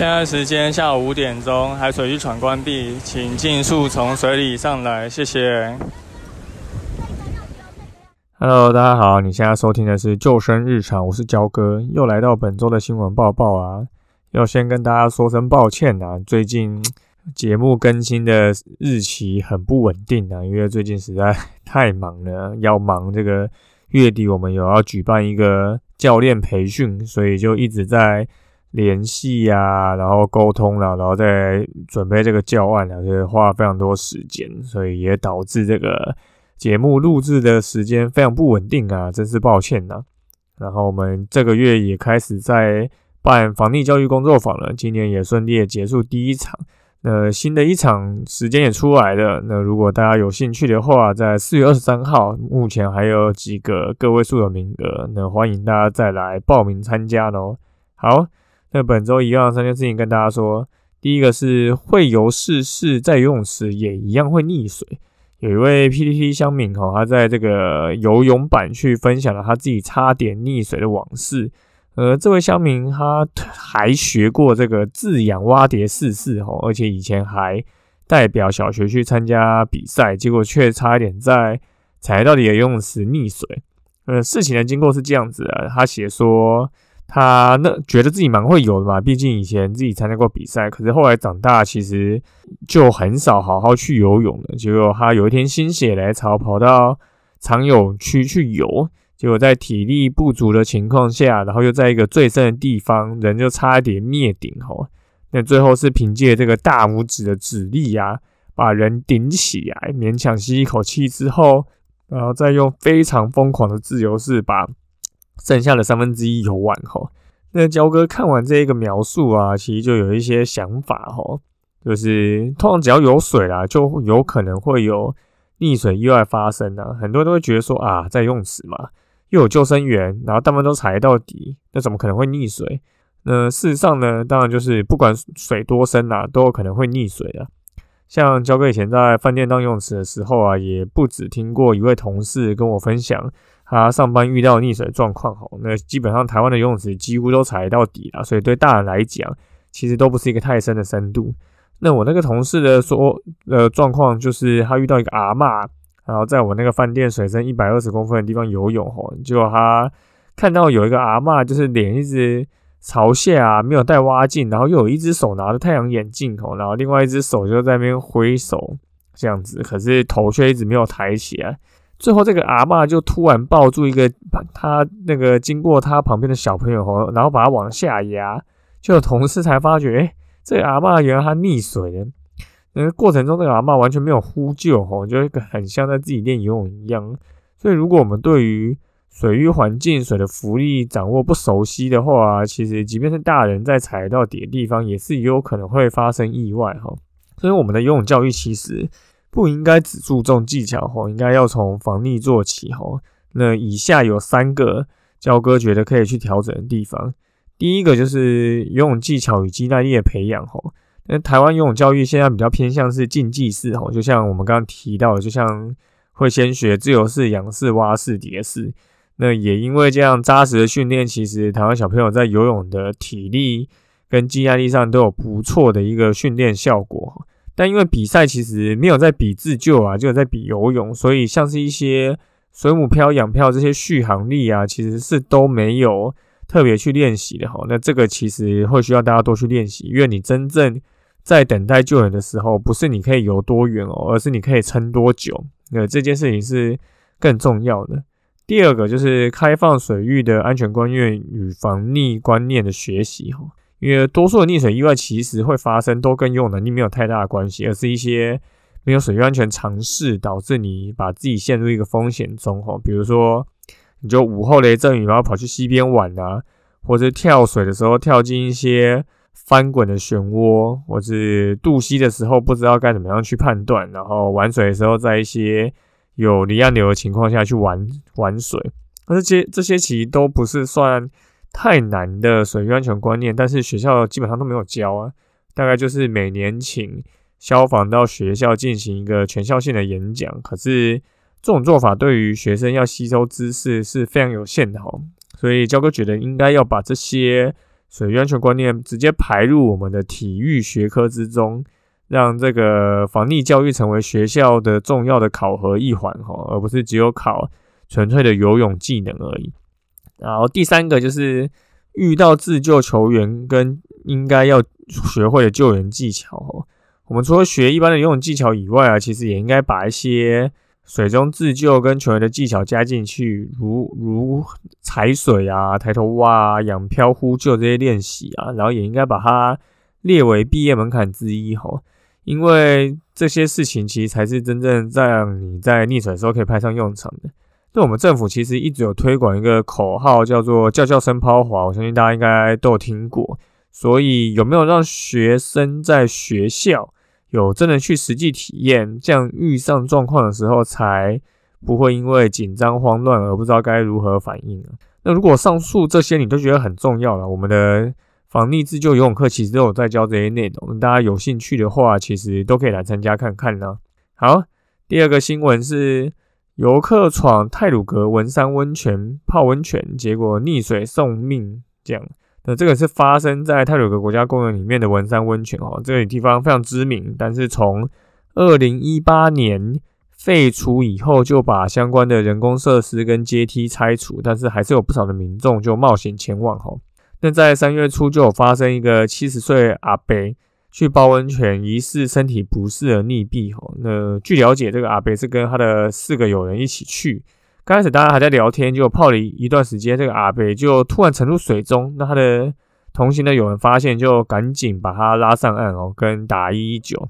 现在时间下午五点钟，海水浴场关闭，请尽速从水里上来，谢谢。Hello，大家好，你现在收听的是救生日常，我是焦哥，又来到本周的新闻报报啊。要先跟大家说声抱歉啊，最近节目更新的日期很不稳定啊，因为最近实在太忙了，要忙这个月底我们有要举办一个教练培训，所以就一直在。联系呀，然后沟通了，然后再准备这个教案啊，就花了非常多时间，所以也导致这个节目录制的时间非常不稳定啊，真是抱歉呐。然后我们这个月也开始在办防溺教育工作坊了，今年也顺利的结束第一场，那新的一场时间也出来了。那如果大家有兴趣的话，在四月二十三号，目前还有几个个位数的名额，那欢迎大家再来报名参加喽。好。那本周一样三件事情跟大家说，第一个是会游试试在游泳池也一样会溺水。有一位 PPT 乡民哈，他在这个游泳版去分享了他自己差点溺水的往事。呃，这位乡民他还学过这个自养蛙蝶试试哦，而且以前还代表小学去参加比赛，结果却差一点在踩到底的游泳池溺水。呃，事情的经过是这样子的，他写说。他那觉得自己蛮会游的嘛，毕竟以前自己参加过比赛。可是后来长大，其实就很少好好去游泳了。结果他有一天心血来潮，跑到长泳区去游，结果在体力不足的情况下，然后又在一个最深的地方，人就差一点灭顶吼。那最后是凭借这个大拇指的指力呀，把人顶起来，勉强吸一口气之后，然后再用非常疯狂的自由式把。剩下的三分之一游玩哈，那焦哥看完这一个描述啊，其实就有一些想法哈，就是通常只要有水啦，就有可能会有溺水意外发生啊。很多人都会觉得说啊，在泳池嘛，又有救生员，然后大部分都踩到底，那怎么可能会溺水？那事实上呢，当然就是不管水多深啊，都有可能会溺水的。像焦哥以前在饭店当泳池的时候啊，也不止听过一位同事跟我分享。他上班遇到溺水状况，吼，那基本上台湾的游泳池几乎都踩到底了，所以对大人来讲，其实都不是一个太深的深度。那我那个同事的说呃状况，就是他遇到一个阿嬷，然后在我那个饭店水深一百二十公分的地方游泳，吼，结果他看到有一个阿嬷，就是脸一直朝下，没有戴蛙镜，然后又有一只手拿着太阳眼镜，吼，然后另外一只手就在那边挥手这样子，可是头却一直没有抬起来。最后，这个阿嬷就突然抱住一个他那个经过他旁边的小朋友吼，然后把他往下压，就同事才发觉，哎，这个阿嬷原来他溺水了。那个过程中，这个阿嬷完全没有呼救吼，就一个很像在自己练游泳一样。所以，如果我们对于水域环境、水的浮力掌握不熟悉的话，其实即便是大人在踩到底的地方，也是有可能会发生意外哈。所以，我们的游泳教育其实。不应该只注重技巧吼，应该要从防溺做起吼。那以下有三个教哥觉得可以去调整的地方。第一个就是游泳技巧与肌耐力的培养吼。那台湾游泳教育现在比较偏向是竞技式吼，就像我们刚刚提到的，就像会先学自由式、仰式、蛙式、蝶式。那也因为这样扎实的训练，其实台湾小朋友在游泳的体力跟肌耐力上都有不错的一个训练效果。但因为比赛其实没有在比自救啊，就有在比游泳，所以像是一些水母漂、仰漂这些续航力啊，其实是都没有特别去练习的哈。那这个其实会需要大家多去练习，因为你真正在等待救援的时候，不是你可以游多远哦，而是你可以撑多久。那这件事情是更重要的。第二个就是开放水域的安全观念与防溺观念的学习哈。因为多数的溺水意外其实会发生，都跟游泳能力没有太大的关系，而是一些没有水域安全常识导致你把自己陷入一个风险中。哈，比如说你就午后雷阵雨，然后跑去溪边玩啊，或者跳水的时候跳进一些翻滚的漩涡，或是渡溪的时候不知道该怎么样去判断，然后玩水的时候在一些有离岸流的情况下去玩玩水，那这些这些其实都不是算太难的水域安全观念，但是学校基本上都没有教啊，大概就是每年请消防到学校进行一个全校性的演讲，可是。这种做法对于学生要吸收知识是非常有限的哦，所以焦哥觉得应该要把这些水域安全观念直接排入我们的体育学科之中，让这个防溺教育成为学校的重要的考核一环哈，而不是只有考纯粹的游泳技能而已。然后第三个就是遇到自救球员跟应该要学会的救援技巧哦，我们除了学一般的游泳技巧以外啊，其实也应该把一些水中自救跟球员的技巧加进去，如如踩水啊、抬头蛙啊、仰漂呼救这些练习啊，然后也应该把它列为毕业门槛之一哈，因为这些事情其实才是真正让你在溺水的时候可以派上用场的。那我们政府其实一直有推广一个口号，叫做“叫叫声抛滑”，我相信大家应该都有听过。所以有没有让学生在学校？有真的去实际体验，这样遇上状况的时候，才不会因为紧张慌乱而不知道该如何反应啊。那如果上述这些你都觉得很重要了，我们的防溺自救游泳课其实都有在教这些内容，大家有兴趣的话，其实都可以来参加看看呢。好，第二个新闻是游客闯泰鲁格文山温泉泡温泉，结果溺水送命，这样。那这个是发生在泰鲁格国家公园里面的文山温泉哦，这个地方非常知名，但是从二零一八年废除以后，就把相关的人工设施跟阶梯拆除，但是还是有不少的民众就冒险前往哦。那在三月初就有发生一个七十岁阿伯去泡温泉，疑似身体不适而溺毙哦。那据了解，这个阿伯是跟他的四个友人一起去。刚开始大家还在聊天，就泡了一段时间，这个阿北就突然沉入水中。那他的同行的友人发现，就赶紧把他拉上岸哦，跟打一一九。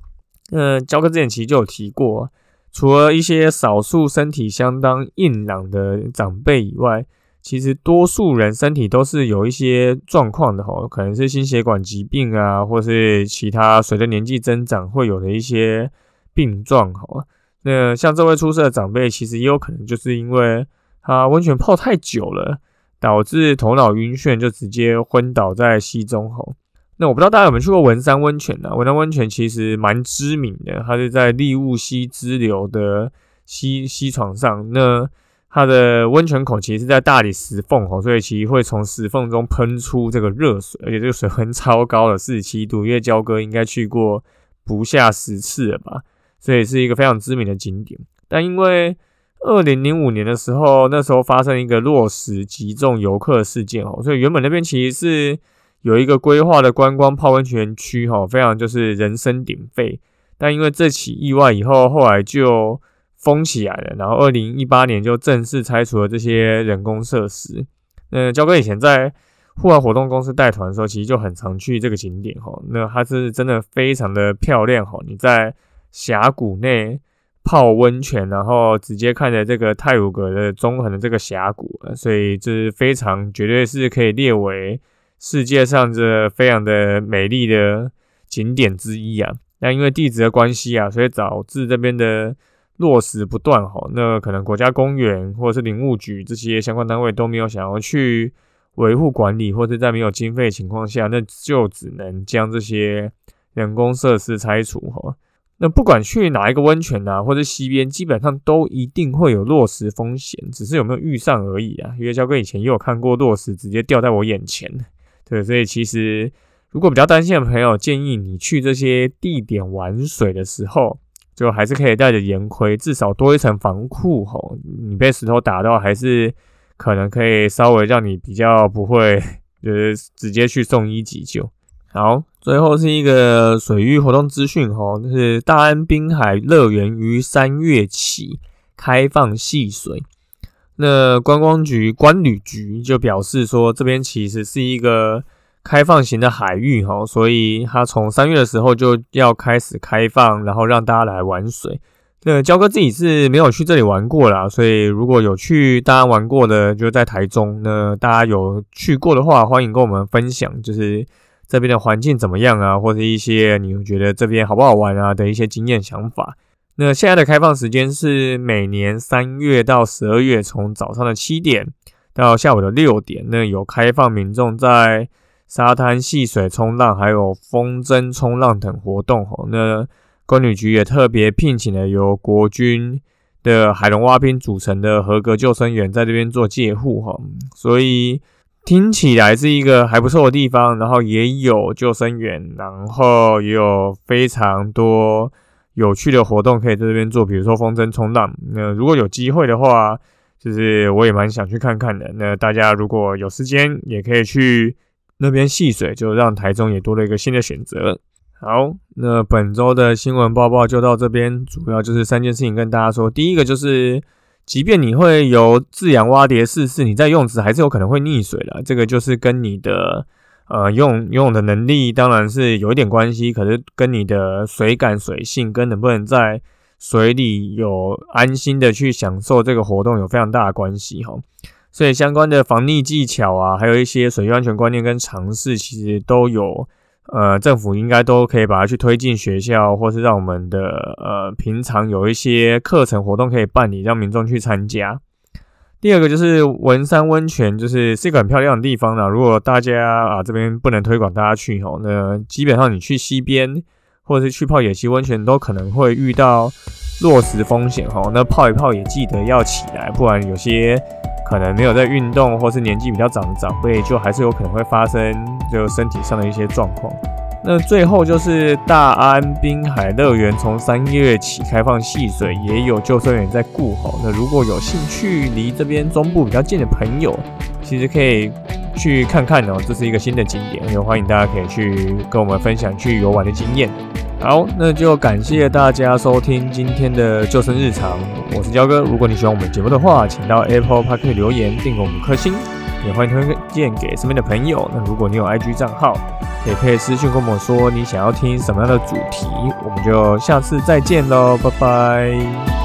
嗯，焦哥之前其实就有提过，除了一些少数身体相当硬朗的长辈以外，其实多数人身体都是有一些状况的哈，可能是心血管疾病啊，或是其他随着年纪增长会有的一些病状哈。那像这位出色的长辈，其实也有可能就是因为他温泉泡太久了，导致头脑晕眩，就直接昏倒在溪中吼。那我不知道大家有没有去过文山温泉呢？文山温泉其实蛮知名的，它是在利物溪支流的溪溪床上。那它的温泉口其实是在大理石缝吼，所以其实会从石缝中喷出这个热水，而且这个水温超高的四十七度，因为焦哥应该去过不下十次了吧。所以是一个非常知名的景点，但因为二零零五年的时候，那时候发生一个落石击中游客的事件哦，所以原本那边其实是有一个规划的观光泡温泉区哈，非常就是人声鼎沸。但因为这起意外以后，后来就封起来了，然后二零一八年就正式拆除了这些人工设施。那焦哥以前在户外活动公司带团的时候，其实就很常去这个景点哈，那它是真的非常的漂亮哈，你在。峡谷内泡温泉，然后直接看着这个泰鲁格的中横的这个峡谷，所以这是非常绝对是可以列为世界上这非常的美丽的景点之一啊。那因为地质的关系啊，所以导致这边的落实不断哈。那可能国家公园或者是林务局这些相关单位都没有想要去维护管理，或者在没有经费情况下，那就只能将这些人工设施拆除哈。那不管去哪一个温泉啊，或者溪边，基本上都一定会有落石风险，只是有没有遇上而已啊。因为焦哥以前也有看过落石直接掉在我眼前，对，所以其实如果比较担心的朋友，建议你去这些地点玩水的时候，就还是可以带着盐盔，至少多一层防护吼。你被石头打到，还是可能可以稍微让你比较不会，就是直接去送医急救。好，最后是一个水域活动资讯哈，就是大安滨海乐园于三月起开放戏水。那观光局观旅局就表示说，这边其实是一个开放型的海域哈，所以它从三月的时候就要开始开放，然后让大家来玩水。那焦哥自己是没有去这里玩过啦，所以如果有去大家玩过的，就在台中，那大家有去过的话，欢迎跟我们分享，就是这边的环境怎么样啊，或者一些你觉得这边好不好玩啊的一些经验想法。那现在的开放时间是每年三月到十二月，从早上的七点到下午的六点，那有开放民众在沙滩戏水冲浪，还有风筝冲浪等活动。吼，那公旅局也特别聘请了由国军的海龙蛙兵组成的合格救生员在这边做借护。哈，所以听起来是一个还不错的地方，然后也有救生员，然后也有非常多。有趣的活动可以在这边做，比如说风筝冲浪。那如果有机会的话，就是我也蛮想去看看的。那大家如果有时间，也可以去那边戏水，就让台中也多了一个新的选择。好，那本周的新闻报报就到这边，主要就是三件事情跟大家说。第一个就是，即便你会有自养蛙蝶试试，你在用时还是有可能会溺水的。这个就是跟你的。呃，用用的能力当然是有一点关系，可是跟你的水感、水性跟能不能在水里有安心的去享受这个活动有非常大的关系哈。所以相关的防溺技巧啊，还有一些水域安全观念跟常识，其实都有呃政府应该都可以把它去推进学校，或是让我们的呃平常有一些课程活动可以办理，让民众去参加。第二个就是文山温泉，就是是一个很漂亮的地方啦。如果大家啊这边不能推广大家去吼，那基本上你去溪边或者是去泡野溪温泉，都可能会遇到落石风险吼。那泡一泡也记得要起来，不然有些可能没有在运动或是年纪比较长的长辈，就还是有可能会发生就身体上的一些状况。那最后就是大安滨海乐园，从三月起开放戏水，也有救生员在顾吼。那如果有兴趣，离这边中部比较近的朋友，其实可以去看看哦。这是一个新的景点，也欢迎大家可以去跟我们分享去游玩的经验。好，那就感谢大家收听今天的救生日常，我是焦哥。如果你喜欢我们节目的话，请到 Apple Park 留言订给我们颗星，也欢迎推荐给身边的朋友。那如果你有 IG 账号，也可以私信跟我说你想要听什么样的主题，我们就下次再见喽，拜拜。